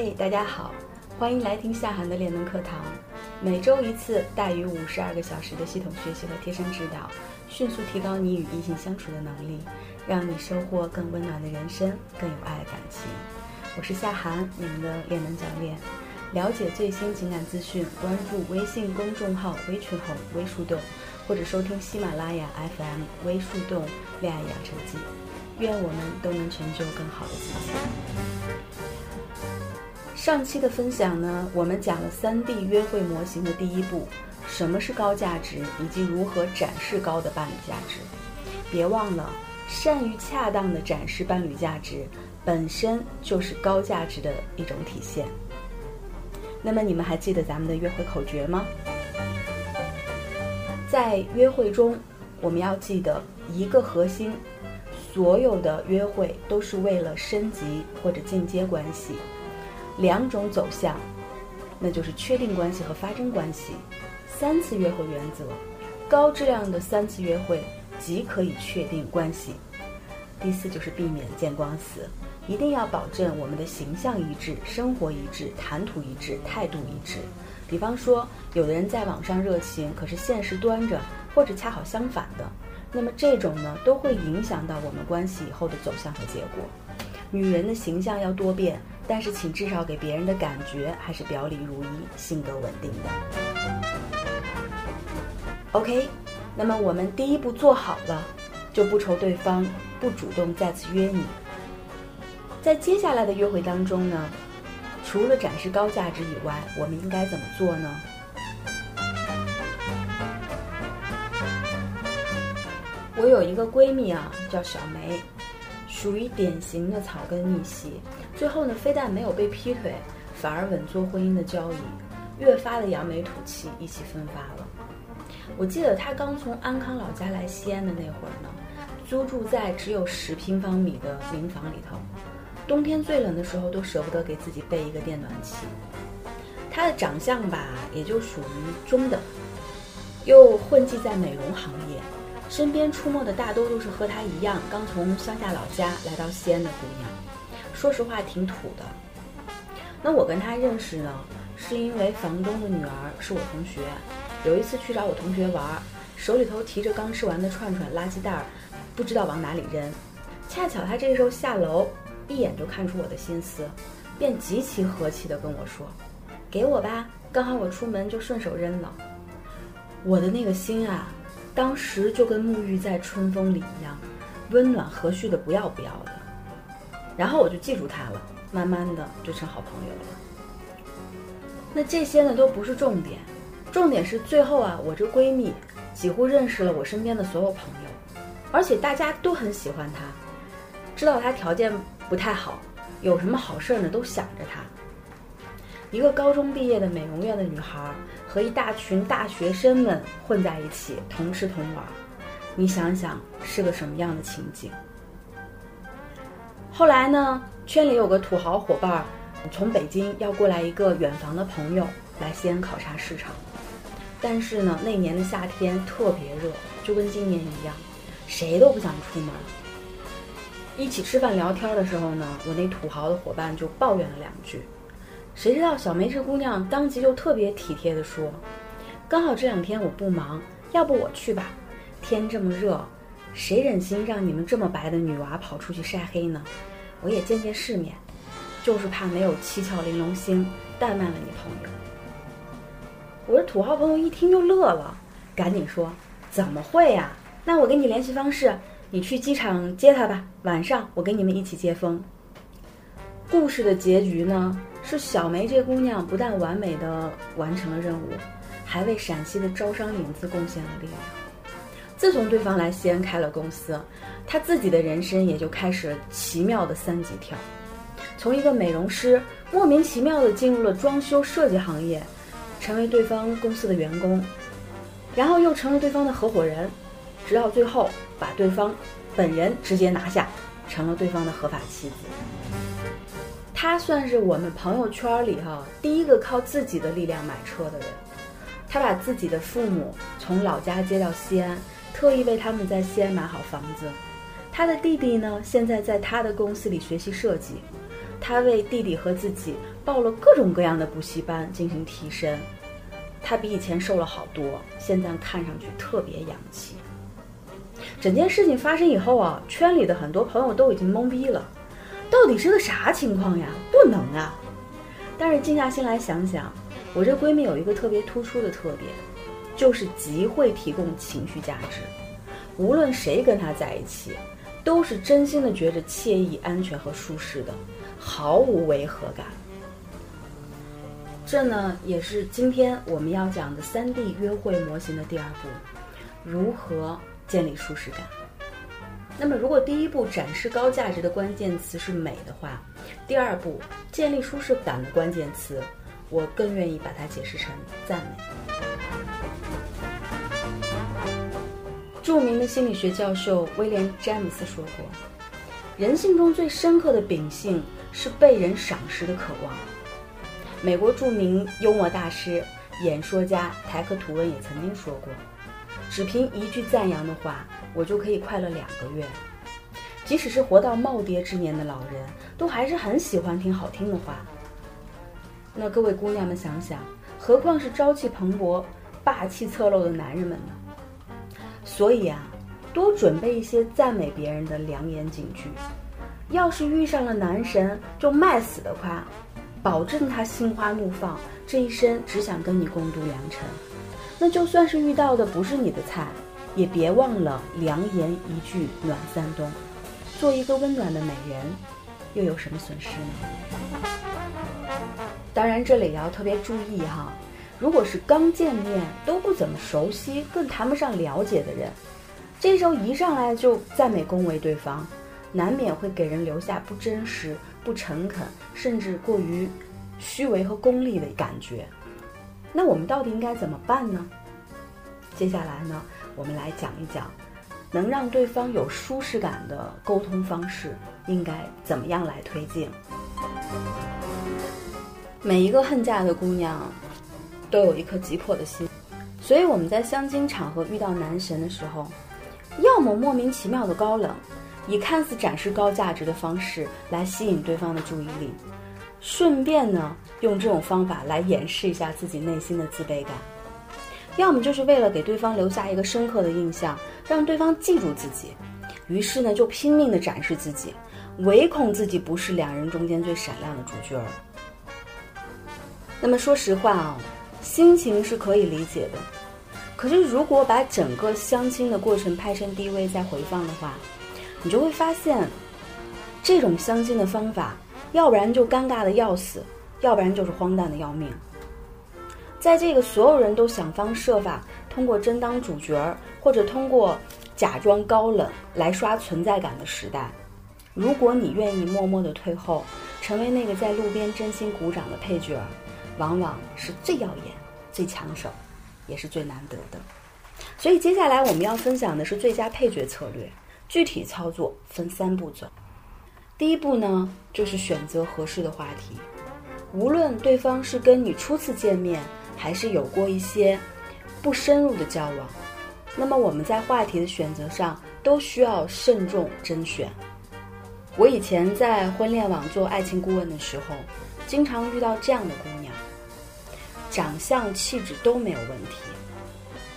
嘿，大家好，欢迎来听夏涵的练能课堂。每周一次，大于五十二个小时的系统学习和贴身指导，迅速提高你与异性相处的能力，让你收获更温暖的人生，更有爱的感情。我是夏涵，你们的练能教练。了解最新情感资讯，关注微信公众号“微群红微树洞”，或者收听喜马拉雅 FM“ 微树洞恋爱养成记”。愿我们都能成就更好的自己。上期的分享呢，我们讲了三 D 约会模型的第一步，什么是高价值，以及如何展示高的伴侣价值。别忘了，善于恰当的展示伴侣价值，本身就是高价值的一种体现。那么你们还记得咱们的约会口诀吗？在约会中，我们要记得一个核心：所有的约会都是为了升级或者进阶关系。两种走向，那就是确定关系和发生关系。三次约会原则，高质量的三次约会即可以确定关系。第四就是避免见光死，一定要保证我们的形象一致、生活一致、谈吐一致、态度一致。比方说，有的人在网上热情，可是现实端着，或者恰好相反的，那么这种呢，都会影响到我们关系以后的走向和结果。女人的形象要多变。但是，请至少给别人的感觉还是表里如一、性格稳定的。OK，那么我们第一步做好了，就不愁对方不主动再次约你。在接下来的约会当中呢，除了展示高价值以外，我们应该怎么做呢？我有一个闺蜜啊，叫小梅。属于典型的草根逆袭，最后呢，非但没有被劈腿，反而稳坐婚姻的交椅，越发的扬眉吐气，意气风发了。我记得他刚从安康老家来西安的那会儿呢，租住在只有十平方米的民房里头，冬天最冷的时候都舍不得给自己备一个电暖气。他的长相吧，也就属于中等，又混迹在美容行业。身边出没的大多都是和他一样刚从乡下老家来到西安的姑娘，说实话挺土的。那我跟她认识呢，是因为房东的女儿是我同学，有一次去找我同学玩，手里头提着刚吃完的串串垃圾袋儿，不知道往哪里扔。恰巧她这时候下楼，一眼就看出我的心思，便极其和气地跟我说：“给我吧，刚好我出门就顺手扔了。”我的那个心啊！当时就跟沐浴在春风里一样，温暖和煦的不要不要的。然后我就记住他了，慢慢的就成好朋友了。那这些呢都不是重点，重点是最后啊，我这闺蜜几乎认识了我身边的所有朋友，而且大家都很喜欢她，知道她条件不太好，有什么好事呢都想着她。一个高中毕业的美容院的女孩和一大群大学生们混在一起，同吃同玩，你想想是个什么样的情景？后来呢，圈里有个土豪伙伴，从北京要过来一个远房的朋友来西安考察市场，但是呢，那年的夏天特别热，就跟今年一样，谁都不想出门。一起吃饭聊天的时候呢，我那土豪的伙伴就抱怨了两句。谁知道小梅这姑娘当即就特别体贴地说：“刚好这两天我不忙，要不我去吧？天这么热，谁忍心让你们这么白的女娃跑出去晒黑呢？我也见见世面，就是怕没有七窍玲珑心，怠慢了你朋友。”我这土豪朋友一听就乐了，赶紧说：“怎么会呀？那我给你联系方式，你去机场接她吧，晚上我给你们一起接风。”故事的结局呢？是小梅这姑娘不但完美的完成了任务，还为陕西的招商引资贡献了力量。自从对方来西安开了公司，他自己的人生也就开始了奇妙的三级跳，从一个美容师莫名其妙的进入了装修设计行业，成为对方公司的员工，然后又成了对方的合伙人，直到最后把对方本人直接拿下，成了对方的合法妻子。她算是我们朋友圈里哈第一个靠自己的力量买车的人。她把自己的父母从老家接到西安，特意为他们在西安买好房子。她的弟弟呢，现在在他的公司里学习设计。他为弟弟和自己报了各种各样的补习班进行提升。他比以前瘦了好多，现在看上去特别洋气。整件事情发生以后啊，圈里的很多朋友都已经懵逼了，到底是个啥情况呀？不能啊！但是静下心来想想，我这闺蜜有一个特别突出的特点，就是极会提供情绪价值。无论谁跟他在一起，都是真心的觉着惬意、安全和舒适的，毫无违和感。这呢，也是今天我们要讲的三 D 约会模型的第二步，如何建立舒适感。那么，如果第一步展示高价值的关键词是美的话，第二步建立舒适感的关键词，我更愿意把它解释成赞美。著名的心理学教授威廉·詹姆斯说过：“人性中最深刻的秉性是被人赏识的渴望。”美国著名幽默大师、演说家台克·图温也曾经说过：“只凭一句赞扬的话。”我就可以快乐两个月，即使是活到耄耋之年的老人，都还是很喜欢听好听的话。那各位姑娘们想想，何况是朝气蓬勃、霸气侧漏的男人们呢？所以啊，多准备一些赞美别人的良言警句。要是遇上了男神，就卖死的夸，保证他心花怒放，这一生只想跟你共度良辰。那就算是遇到的不是你的菜。也别忘了良言一句暖三冬，做一个温暖的美人，又有什么损失呢？当然，这里也要特别注意哈，如果是刚见面都不怎么熟悉，更谈不上了解的人，这时候一上来就赞美恭维对方，难免会给人留下不真实、不诚恳，甚至过于虚伪和功利的感觉。那我们到底应该怎么办呢？接下来呢？我们来讲一讲，能让对方有舒适感的沟通方式应该怎么样来推进。每一个恨嫁的姑娘，都有一颗急迫的心，所以我们在相亲场合遇到男神的时候，要么莫名其妙的高冷，以看似展示高价值的方式来吸引对方的注意力，顺便呢用这种方法来掩饰一下自己内心的自卑感。要么就是为了给对方留下一个深刻的印象，让对方记住自己，于是呢就拼命的展示自己，唯恐自己不是两人中间最闪亮的主角儿。那么说实话啊，心情是可以理解的，可是如果把整个相亲的过程拍成 DV 再回放的话，你就会发现，这种相亲的方法，要不然就尴尬的要死，要不然就是荒诞的要命。在这个所有人都想方设法通过争当主角儿，或者通过假装高冷来刷存在感的时代，如果你愿意默默的退后，成为那个在路边真心鼓掌的配角儿，往往是最耀眼、最抢手，也是最难得的。所以接下来我们要分享的是最佳配角策略，具体操作分三步走。第一步呢，就是选择合适的话题，无论对方是跟你初次见面。还是有过一些不深入的交往，那么我们在话题的选择上都需要慎重甄选。我以前在婚恋网做爱情顾问的时候，经常遇到这样的姑娘，长相气质都没有问题，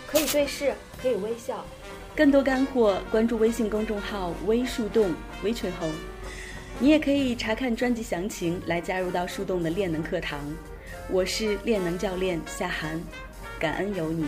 可以对视，可以微笑。更多干货，关注微信公众号“微树洞微春红”，你也可以查看专辑详情来加入到树洞的练能课堂。我是练能教练夏涵，感恩有你。